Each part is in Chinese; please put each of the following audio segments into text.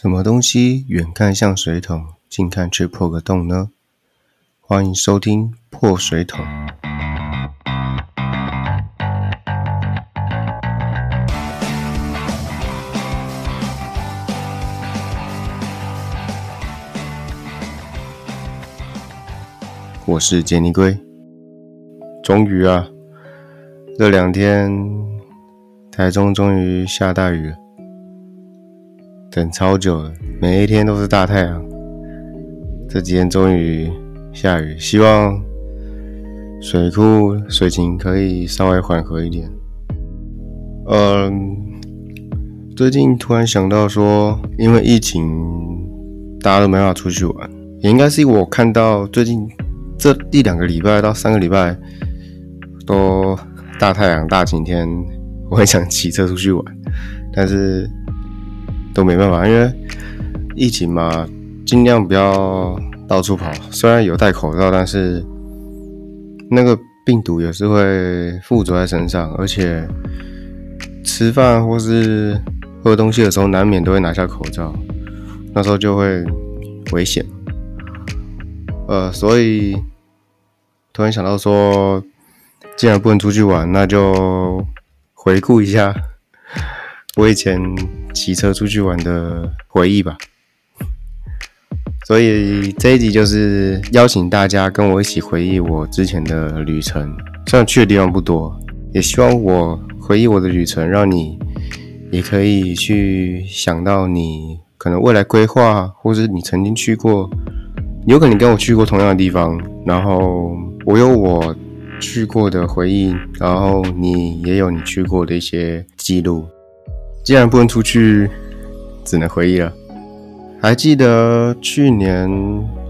什么东西远看像水桶，近看却破个洞呢？欢迎收听破水桶。我是杰尼龟。终于啊，这两天台中终于下大雨了。等超久了，每一天都是大太阳，这几天终于下雨，希望水库水情可以稍微缓和一点。嗯，最近突然想到说，因为疫情，大家都没办法出去玩，也应该是我看到最近这一两个礼拜到三个礼拜都大太阳、大晴天，我很想骑车出去玩，但是。都没办法，因为疫情嘛，尽量不要到处跑。虽然有戴口罩，但是那个病毒也是会附着在身上，而且吃饭或是喝东西的时候，难免都会拿下口罩，那时候就会危险。呃，所以突然想到说，既然不能出去玩，那就回顾一下我以前。骑车出去玩的回忆吧，所以这一集就是邀请大家跟我一起回忆我之前的旅程。虽然去的地方不多，也希望我回忆我的旅程，让你也可以去想到你可能未来规划，或是你曾经去过，有可能跟我去过同样的地方，然后我有我去过的回忆，然后你也有你去过的一些记录。既然不能出去，只能回忆了。还记得去年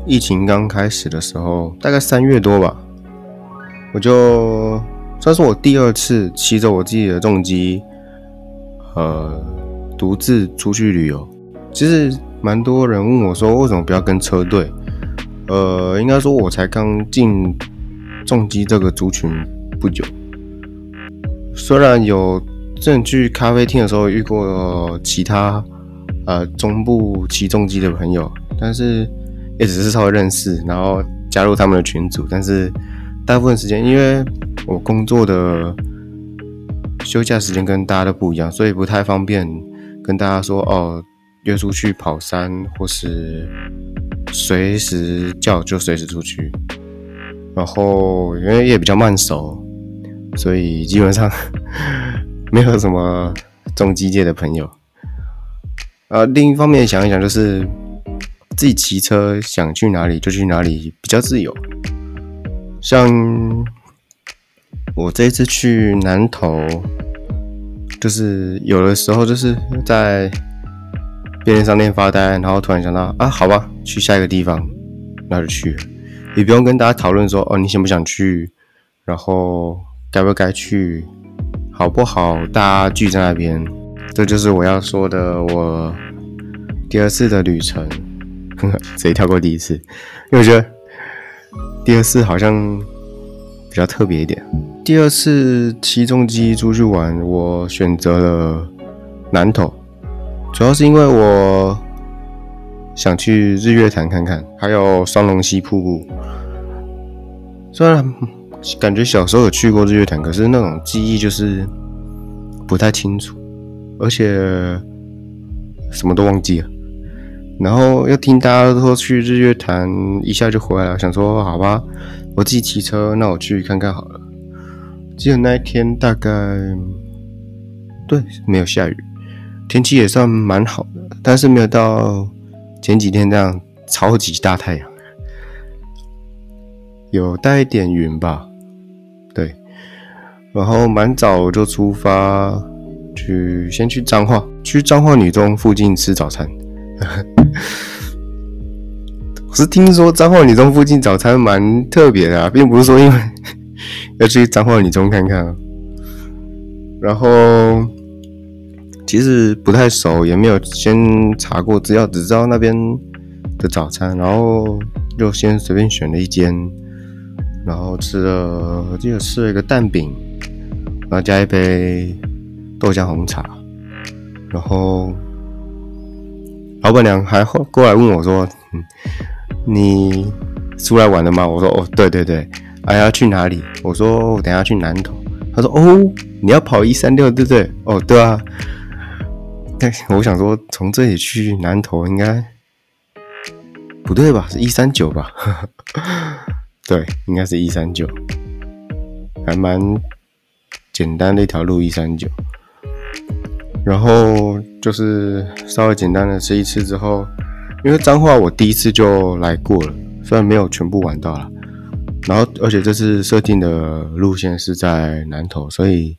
疫情刚开始的时候，大概三月多吧，我就算是我第二次骑着我自己的重机，呃，独自出去旅游。其实蛮多人问我说，为什么不要跟车队？呃，应该说我才刚进重机这个族群不久，虽然有。正去咖啡厅的时候遇过其他呃中部骑重机的朋友，但是也只是稍微认识，然后加入他们的群组。但是大部分时间，因为我工作的休假时间跟大家都不一样，所以不太方便跟大家说哦约出去跑山，或是随时叫就随时出去。然后因为也比较慢熟，所以基本上。没有什么重机界的朋友，呃，另一方面想一想，就是自己骑车想去哪里就去哪里，比较自由。像我这一次去南投，就是有的时候就是在便利商店发呆，然后突然想到啊，好吧，去下一个地方，那就去，也不用跟大家讨论说哦，你想不想去，然后该不该去。好不好？大家聚在那边，这就是我要说的。我第二次的旅程，直接跳过第一次，因为我觉得第二次好像比较特别一点。第二次骑重机出去玩，我选择了南投，主要是因为我想去日月潭看看，还有双龙溪瀑布。虽然。感觉小时候有去过日月潭，可是那种记忆就是不太清楚，而且什么都忘记了。然后又听大家说去日月潭一下就回来了，想说好吧，我自己骑车，那我去看看好了。记得那一天大概对没有下雨，天气也算蛮好的，但是没有到前几天那样超级大太阳，有带一点云吧。然后蛮早就出发，去先去彰化，去彰化女中附近吃早餐。我是听说彰化女中附近早餐蛮特别的，并不是说因为要去彰化女中看看。然后其实不太熟，也没有先查过资料，只知道那边的早餐，然后就先随便选了一间。然后吃了，记得吃了一个蛋饼，然后加一杯豆浆红茶，然后老板娘还过来问我说：“，你出来玩了吗？”我说：“哦，对对对，哎要去哪里？”我说：“我等下去南投。”他说：“哦，你要跑一三六对不对？”哦，对啊。但我想说，从这里去南投应该不对吧？是一三九吧？对，应该是一三九，还蛮简单的一条路，一三九。然后就是稍微简单的吃一次之后，因为彰化我第一次就来过了，虽然没有全部玩到了。然后而且这次设定的路线是在南投，所以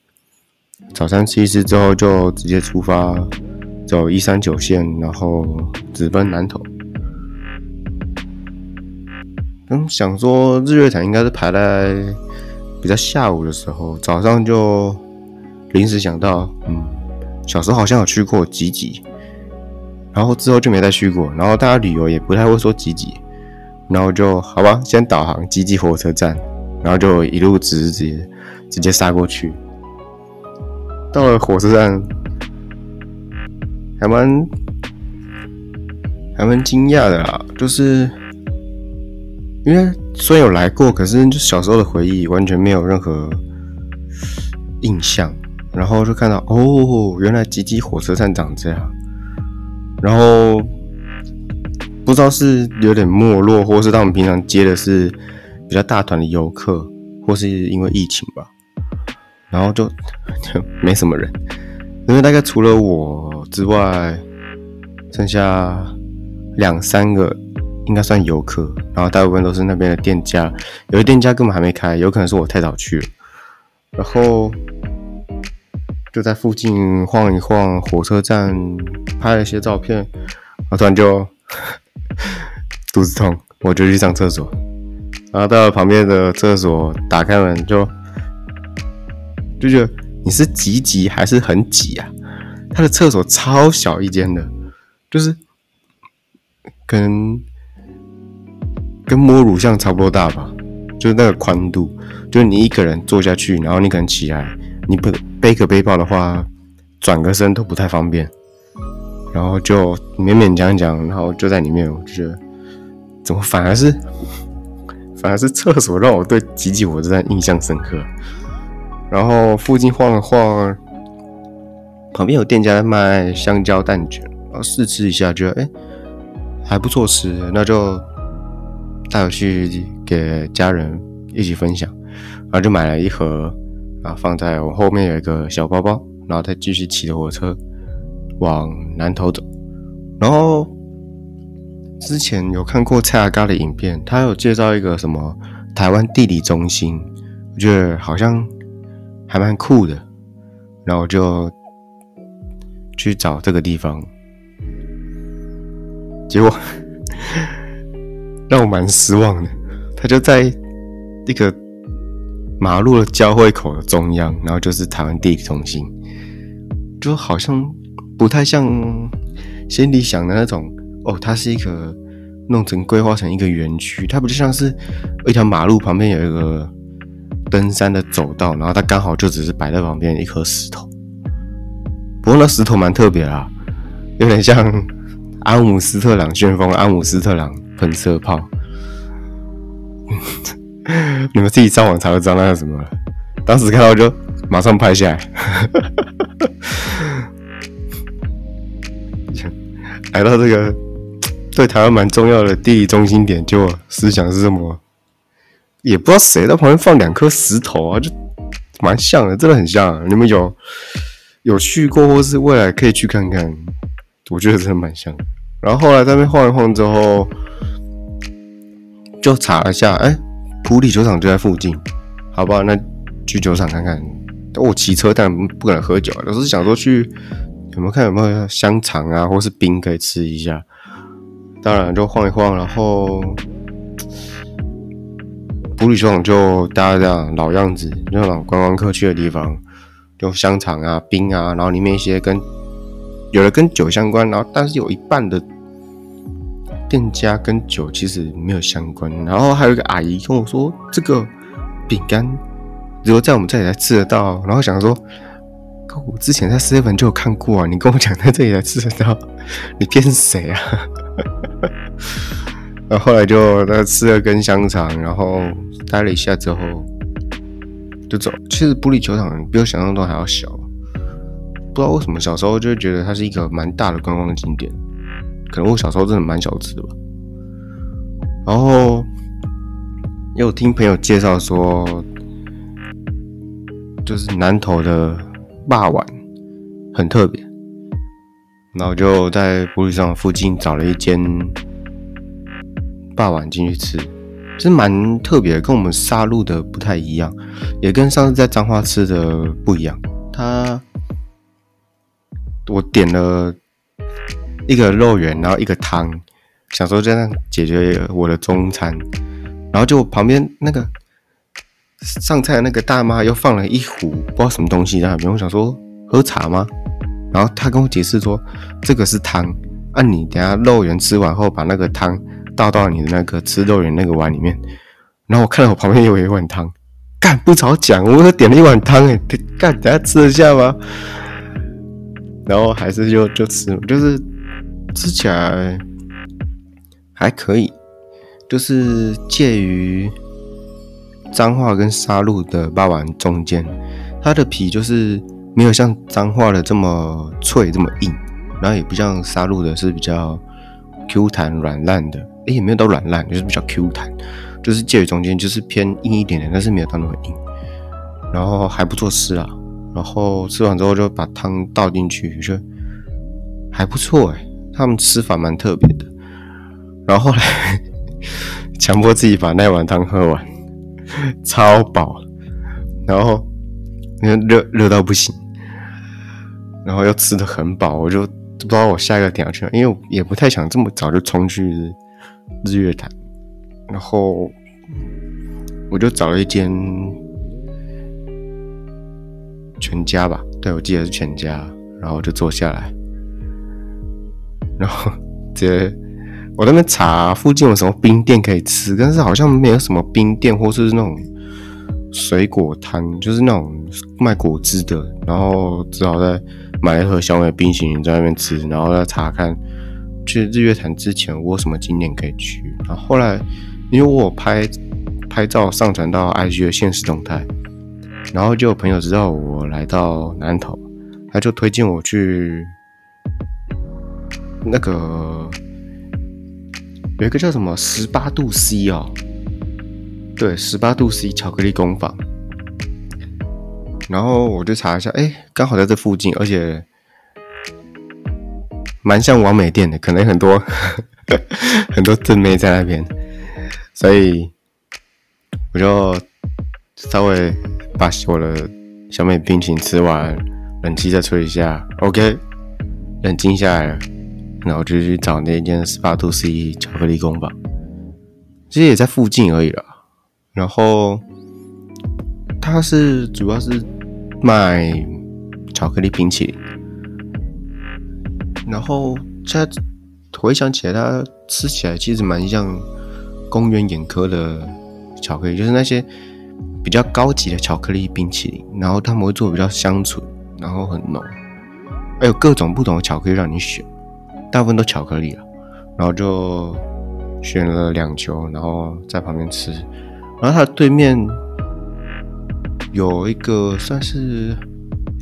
早餐吃一次之后就直接出发。走一三九线，然后直奔南投。嗯，想说日月潭应该是排在比较下午的时候，早上就临时想到，嗯，小时候好像有去过吉吉，然后之后就没再去过。然后大家旅游也不太会说吉吉，然后就好吧，先导航吉吉火车站，然后就一路直接直接杀过去。到了火车站。还蛮还蛮惊讶的啦，就是因为虽然有来过，可是就小时候的回忆完全没有任何印象，然后就看到哦，原来吉吉火车站长这样，然后不知道是有点没落，或是他们平常接的是比较大团的游客，或是因为疫情吧，然后就就没什么人。因为大概除了我之外，剩下两三个应该算游客，然后大部分都是那边的店家，有的店家根本还没开，有可能是我太早去了。然后就在附近晃一晃，火车站拍了一些照片，然后突然就 肚子痛，我就去上厕所，然后到了旁边的厕所，打开门就就觉得。你是挤挤还是很挤啊？他的厕所超小一间的，就是跟跟摸乳像差不多大吧，就是那个宽度，就是你一个人坐下去，然后你可能起来，你不背个背包的话，转个身都不太方便，然后就勉勉强强，然后就在里面，我就觉得怎么反而是 反而是厕所让我对挤挤火车站印象深刻。然后附近晃了晃，旁边有店家在卖香蕉蛋卷，然后试吃一下，觉得哎还不错吃，那就带回去给家人一起分享，然后就买了一盒，然后放在我后面有一个小包包，然后再继续骑着火车往南头走。然后之前有看过蔡阿嘎的影片，他有介绍一个什么台湾地理中心，我觉得好像。还蛮酷的，然后就去找这个地方，结果让我蛮失望的。他就在一个马路的交汇口的中央，然后就是台湾地理中心，就好像不太像心里想的那种。哦，它是一个弄成规划成一个园区，它不就像是一条马路旁边有一个。登山的走道，然后它刚好就只是摆在旁边一颗石头，不过那石头蛮特别啦，有点像 阿姆斯特朗旋风、阿姆斯特朗喷射炮。你们自己上网查就知道那是什么了。当时看到就马上拍下来。来到这个对台湾蛮重要的地理中心点，就思想是这么。也不知道谁在旁边放两颗石头啊，就蛮像的，真的很像。你们有有去过，或是未来可以去看看？我觉得真的蛮像。然后后来在那边晃一晃之后，就查了一下，哎，普里酒厂就在附近，好吧，那去酒厂看看。我骑车，但不可能喝酒，都是想说去有没有看有没有香肠啊，或是冰可以吃一下。当然就晃一晃，然后。普里球场就大家这样老样子，那种观光客去的地方，就香肠啊、冰啊，然后里面一些跟有的跟酒相关，然后但是有一半的店家跟酒其实没有相关。然后还有一个阿姨跟我说，这个饼干如果在我们这里才吃得到，然后想说我之前在 seven 就有看过啊，你跟我讲在这里才吃得到，你骗谁啊？然后后来就他吃了根香肠，然后待了一下之后就走。其实玻璃球场比我想象中还要小，不知道为什么小时候就觉得它是一个蛮大的观光景点，可能我小时候真的蛮小吃的吧。然后又听朋友介绍说，就是南投的霸碗很特别，然后就在玻璃上附近找了一间。霸碗进去吃，是蛮特别，跟我们杀戮的不太一样，也跟上次在彰化吃的不一样。他我点了一个肉圆，然后一个汤，想说这样解决我的中餐，然后就旁边那个上菜的那个大妈又放了一壶不知道什么东西在那边，我想说喝茶吗？然后她跟我解释说这个是汤，啊你等下肉圆吃完后把那个汤。倒到你的那个吃肉圆那个碗里面，然后我看到我旁边有一碗汤，干不早讲，我都点了一碗汤哎，干等下吃得下吗？然后还是就就吃，就是吃起来还可以，就是介于脏话跟杀戮的霸王中间，它的皮就是没有像脏话的这么脆这么硬，然后也不像杀戮的是比较 Q 弹软烂的。也没有到软烂，就是比较 Q 弹，就是介于中间，就是偏硬一点点，但是没有到那么硬，然后还不错吃啊。然后吃完之后就把汤倒进去，就还不错哎。他们吃法蛮特别的。然后后来 强迫自己把那碗汤喝完，超饱，然后热热到不行，然后又吃的很饱，我就不知道我下一个点要去哪，因为也不太想这么早就冲去。日月潭，然后我就找了一间全家吧，对我记得是全家，然后就坐下来，然后直接我那边查附近有什么冰店可以吃，但是好像没有什么冰店或是那种水果摊，就是那种卖果汁的，然后只好在买一盒小美冰淇淋在那边吃，然后再查看。去日月潭之前，我有什么景点可以去？然后后来，因为我拍拍照上传到 IG 的现实动态，然后就有朋友知道我来到南投，他就推荐我去那个有一个叫什么十八度 C 哦，对，十八度 C 巧克力工坊。然后我就查一下，哎，刚好在这附近，而且。蛮像完美店的，可能很多 很多正妹在那边，所以我就稍微把我的小美冰淇淋吃完，冷气再吹一下，OK，冷静下来了，然后就去找那间十八度 C 巧克力工坊，其实也在附近而已了。然后它是主要是卖巧克力冰淇淋。然后现在回想起来，它吃起来其实蛮像公园眼科的巧克力，就是那些比较高级的巧克力冰淇淋。然后他们会做比较香醇，然后很浓，还有各种不同的巧克力让你选，大部分都巧克力了。然后就选了两球，然后在旁边吃。然后它对面有一个算是。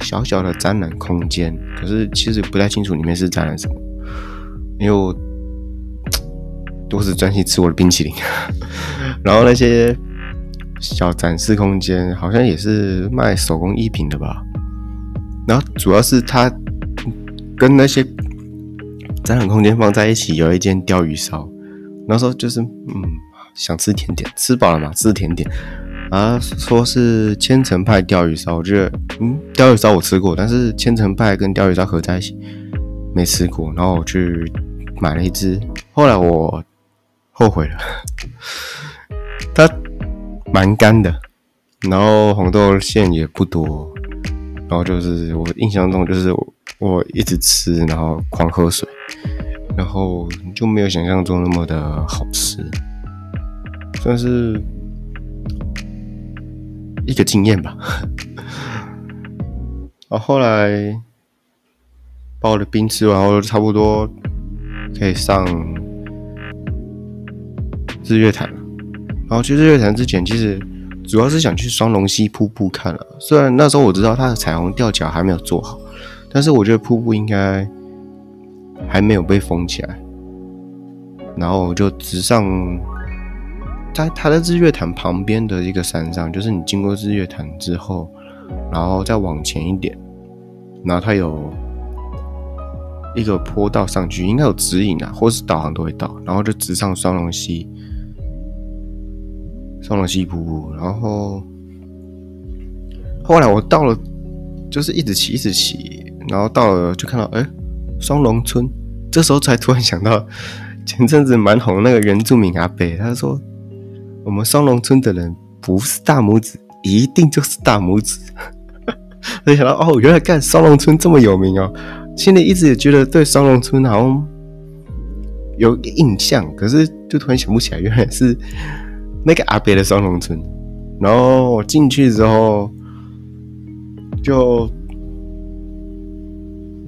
小小的展览空间，可是其实不太清楚里面是展览什么，因为我都是专心吃我的冰淇淋。然后那些小展示空间好像也是卖手工艺品的吧。然后主要是它跟那些展览空间放在一起，有一间鲷鱼烧。那时候就是嗯，想吃甜点，吃饱了嘛，吃甜点。啊，说是千层派鲷鱼烧，我觉得，嗯，鲷鱼烧我吃过，但是千层派跟鲷鱼烧合在一起没吃过。然后我去买了一只，后来我后悔了，它蛮干的，然后红豆馅也不多，然后就是我印象中就是我我一直吃，然后狂喝水，然后就没有想象中那么的好吃，算是。一个经验吧，然后后来把我的冰吃完后，差不多可以上日月潭了。然后去日月潭之前，其实主要是想去双龙溪瀑布看了。虽然那时候我知道它的彩虹吊桥还没有做好，但是我觉得瀑布应该还没有被封起来。然后我就直上，在它的日月潭旁边的一个山上，就是你经过日月潭之后，然后再往前一点，然后它有一个坡道上去，应该有指引啊，或是导航都会到，然后就直上双龙溪。双龙溪瀑布，然后后来我到了，就是一直骑，一直骑，然后到了就看到哎，双龙村。这时候才突然想到，前阵子蛮红那个原住民阿北，他说我们双龙村的人不是大拇指，一定就是大拇指。没想到哦，原来干双龙村这么有名哦。心里一直也觉得对双龙村好像有印象，可是就突然想不起来，原来是。那个阿北的双龙村，然后我进去之后，就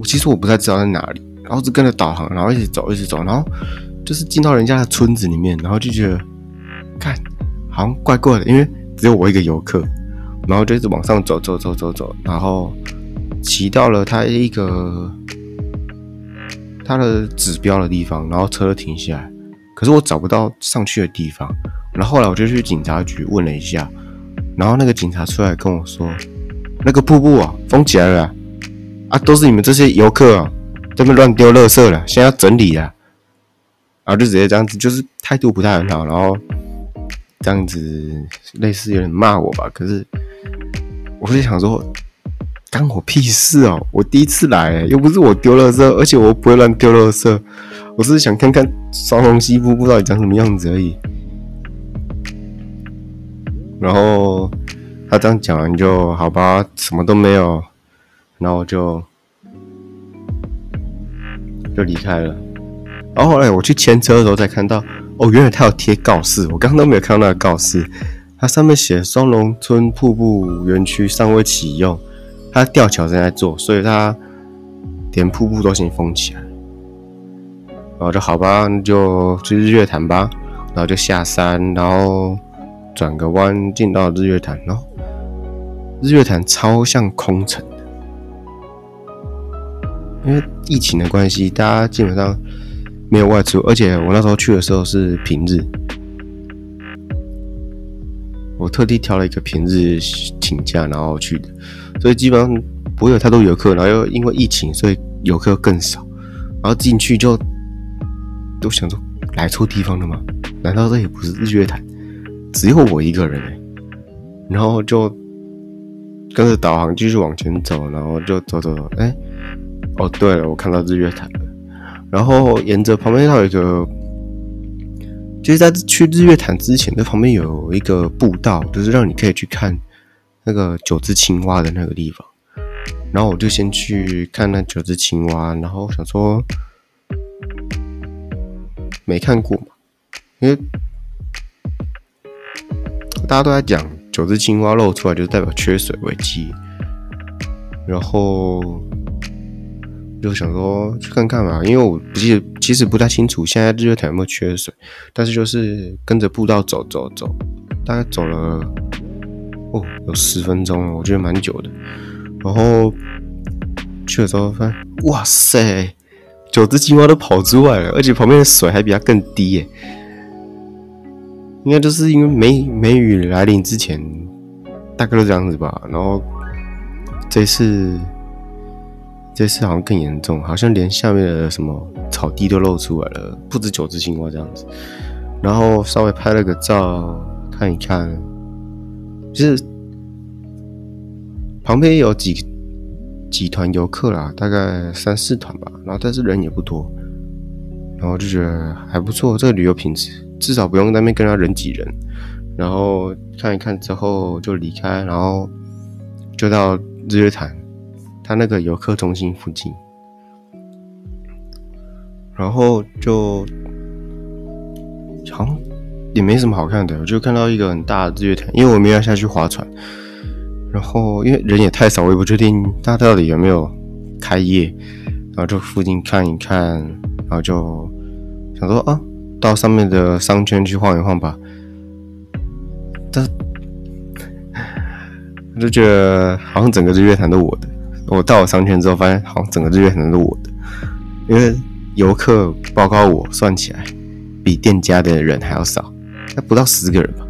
我其实我不太知道在哪里，然后就跟着导航，然后一直走，一直走，然后就是进到人家的村子里面，然后就觉得，看好像怪怪的，因为只有我一个游客，然后就一直往上走，走，走，走，走，然后骑到了他一个他的指标的地方，然后车停下来，可是我找不到上去的地方。然后后来我就去警察局问了一下，然后那个警察出来跟我说，那个瀑布啊封起来了，啊都是你们这些游客啊，这边乱丢垃圾了，现在要整理了，然后就直接这样子，就是态度不太很好，然后这样子类似有点骂我吧。可是我就想说，干我屁事哦，我第一次来，又不是我丢垃圾，而且我不会乱丢垃圾，我是想看看双龙溪瀑布到底长什么样子而已。然后他这样讲完就好吧，什么都没有，然后就就离开了。然后后来我去牵车的时候才看到，哦，原来他有贴告示，我刚刚都没有看到那个告示。它上面写双龙村瀑布园区尚未启用，它吊桥正在做，所以它连瀑布都先封起来。然后就好吧，那就去日月潭吧。然后就下山，然后。转个弯进到日月潭，然后日月潭超像空城，因为疫情的关系，大家基本上没有外出，而且我那时候去的时候是平日，我特地挑了一个平日请假然后去的，所以基本上不会有太多游客，然后又因为疫情，所以游客更少，然后进去就都想说来错地方了吗？难道这也不是日月潭？只有我一个人哎，然后就跟着导航继续往前走，然后就走走走，哎，哦对了，我看到日月潭了。然后沿着旁边还有一个，就是在去日月潭之前，那旁边有一个步道，就是让你可以去看那个九只青蛙的那个地方。然后我就先去看那九只青蛙，然后想说没看过嘛，因为。大家都在讲九只青蛙露出来，就代表缺水危机。然后就想说去看看吧，因为我不记得，其实不太清楚现在日月潭有没有缺水。但是就是跟着步道走走走，大概走了哦有十分钟了，我觉得蛮久的。然后去了之后发现，哇塞，九只青蛙都跑出来了，而且旁边的水还比它更低耶。应该就是因为梅梅雨来临之前，大概都这样子吧。然后这次这次好像更严重，好像连下面的什么草地都露出来了，不止九只青蛙这样子。然后稍微拍了个照看一看，就是旁边有几几团游客啦，大概三四团吧。然后但是人也不多，然后就觉得还不错，这个旅游品质。至少不用那边跟他人挤人，然后看一看之后就离开，然后就到日月潭，他那个游客中心附近，然后就好像也没什么好看的，我就看到一个很大的日月潭，因为我没有下去划船，然后因为人也太少，我也不确定他到底有没有开业，然后就附近看一看，然后就想说啊，到上面的商圈去晃一晃吧。但 我就觉得好像整个日月潭都我的。我到了商圈之后，发现好像整个日月潭都我的，因为游客包括我算起来，比店家的人还要少，那不到十个人吧。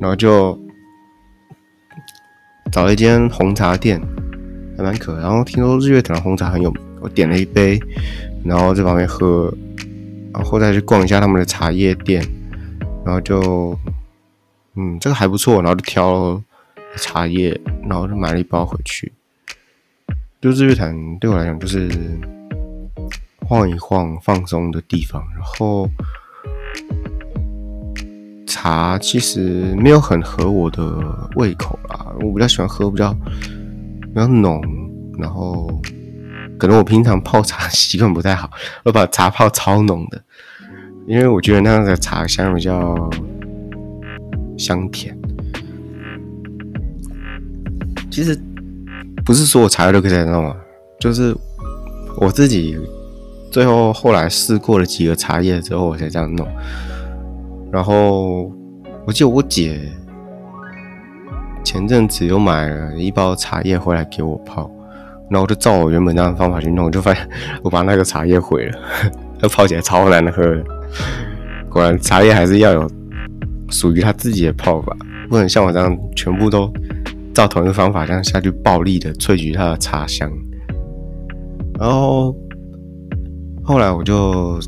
然后就找了一间红茶店，还蛮可。然后听说日月潭红茶很有名，我点了一杯，然后在旁边喝，然后再去逛一下他们的茶叶店，然后就，嗯，这个还不错，然后就挑茶叶，然后就买了一包回去。就日月潭对我来讲就是晃一晃、放松的地方，然后。茶其实没有很合我的胃口啦，我比较喜欢喝比较比较浓，然后可能我平常泡茶习惯不太好，我把茶泡超浓的，因为我觉得那样的茶香比较香甜。其实不是所有茶叶都可以这样弄啊，就是我自己最后后来试过了几个茶叶之后，我才这样弄。然后我记得我姐前阵子又买了一包茶叶回来给我泡，然后我就照我原本那样的方法去弄，就发现 我把那个茶叶毁了，那 泡起来超难喝的。果然茶叶还是要有属于它自己的泡法，不能像我这样全部都照同一个方法这样下去暴力的萃取它的茶香。然后后来我就。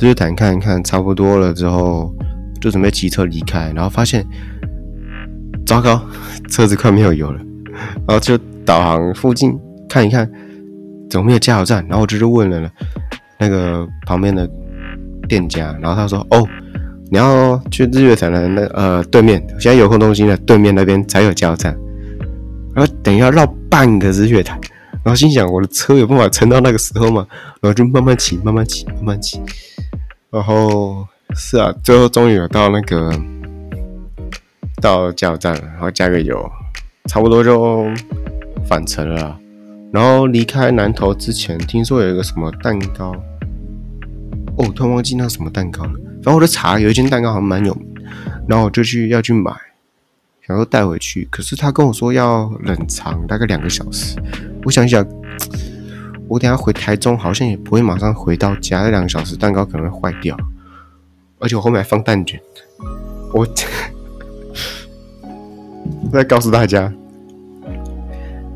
日潭看一看，差不多了之后，就准备骑车离开，然后发现，糟糕，车子快没有油了，然后就导航附近看一看，怎么没有加油站？然后我就去问了那个旁边的店家，然后他说：“哦，你要去日月潭的那呃对面，现在有空中心的对面那边才有加油站，然后等于要绕半个日月潭。”然后心想：“我的车有办法撑到那个时候吗？”然后就慢慢骑，慢慢骑，慢慢骑。然后是啊，最后终于有到那个到加油站了，然后加个油，差不多就返程了。然后离开南头之前，听说有一个什么蛋糕，哦，突然忘记那什么蛋糕了。反正我的查有一间蛋糕好像蛮有名，然后我就去要去买，想说带回去。可是他跟我说要冷藏大概两个小时，我想想。我等下回台中，好像也不会马上回到家，那两个小时蛋糕可能会坏掉，而且我后面还放蛋卷。我再告诉大家，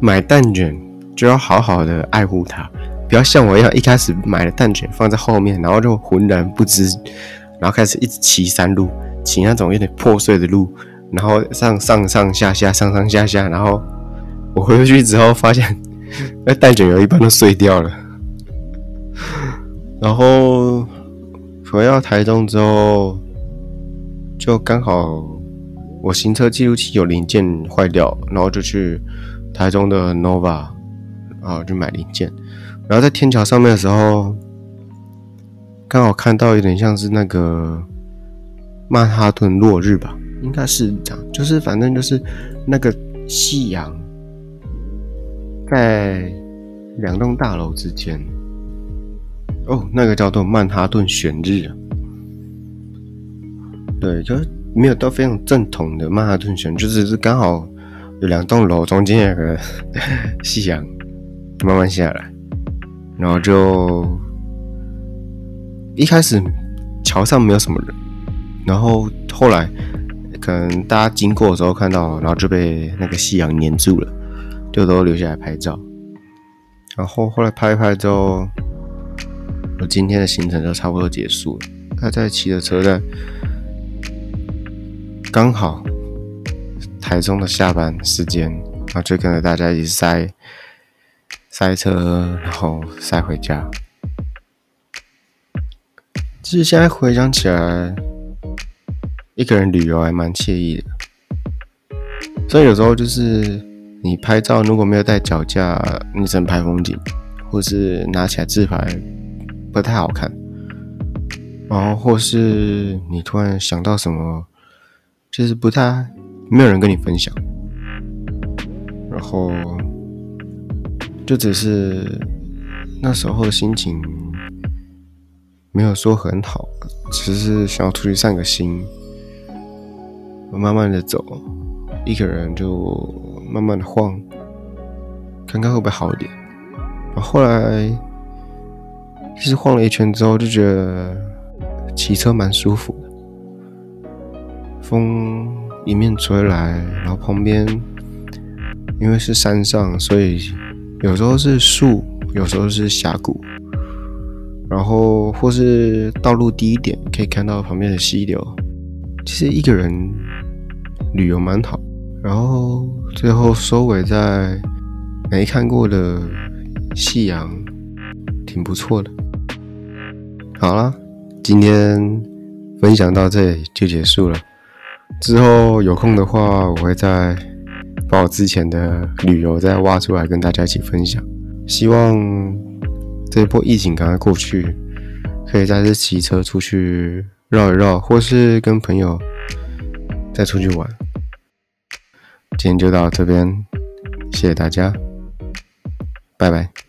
买蛋卷就要好好的爱护它，不要像我一样一开始买了蛋卷放在后面，然后就浑然不知，然后开始一直骑山路，骑那种有点破碎的路，然后上上上下下上上下下，然后 我回去之后发现。那蛋卷油一般都碎掉了，然后回到台中之后，就刚好我行车记录器有零件坏掉，然后就去台中的 Nova 啊，去买零件。然后在天桥上面的时候，刚好看到有点像是那个曼哈顿落日吧，应该是这样，就是反正就是那个夕阳。在两栋大楼之间，哦，那个叫做曼哈顿旋日啊，对，就是没有到非常正统的曼哈顿旋，就是是刚好有两栋楼中间有个 夕阳慢慢下来，然后就一开始桥上没有什么人，然后后来可能大家经过的时候看到，然后就被那个夕阳黏住了。就都留下来拍照，然后后来拍一拍之后，我今天的行程就差不多结束了。他在骑的车在刚好台中的下班时间，然后就跟着大家一起塞塞车，然后塞回家。其实现在回想起来，一个人旅游还蛮惬意的，所以有时候就是。你拍照如果没有带脚架，你只能拍风景，或是拿起来自拍，不太好看。然后或是你突然想到什么，就是不太没有人跟你分享，然后就只是那时候的心情没有说很好，只是想要出去散个心。我慢慢的走，一个人就慢慢的晃，看看会不会好一点。然后后来其实晃了一圈之后，就觉得骑车蛮舒服的，风迎面吹来，然后旁边因为是山上，所以有时候是树，有时候是峡谷，然后或是道路低一点，可以看到旁边的溪流。其实一个人。旅游蛮好，然后最后收尾在没看过的夕阳，挺不错的。好了，今天分享到这里就结束了。之后有空的话，我会再把我之前的旅游再挖出来跟大家一起分享。希望这一波疫情赶快过去，可以再次骑车出去绕一绕，或是跟朋友再出去玩。今天就到这边，谢谢大家，拜拜。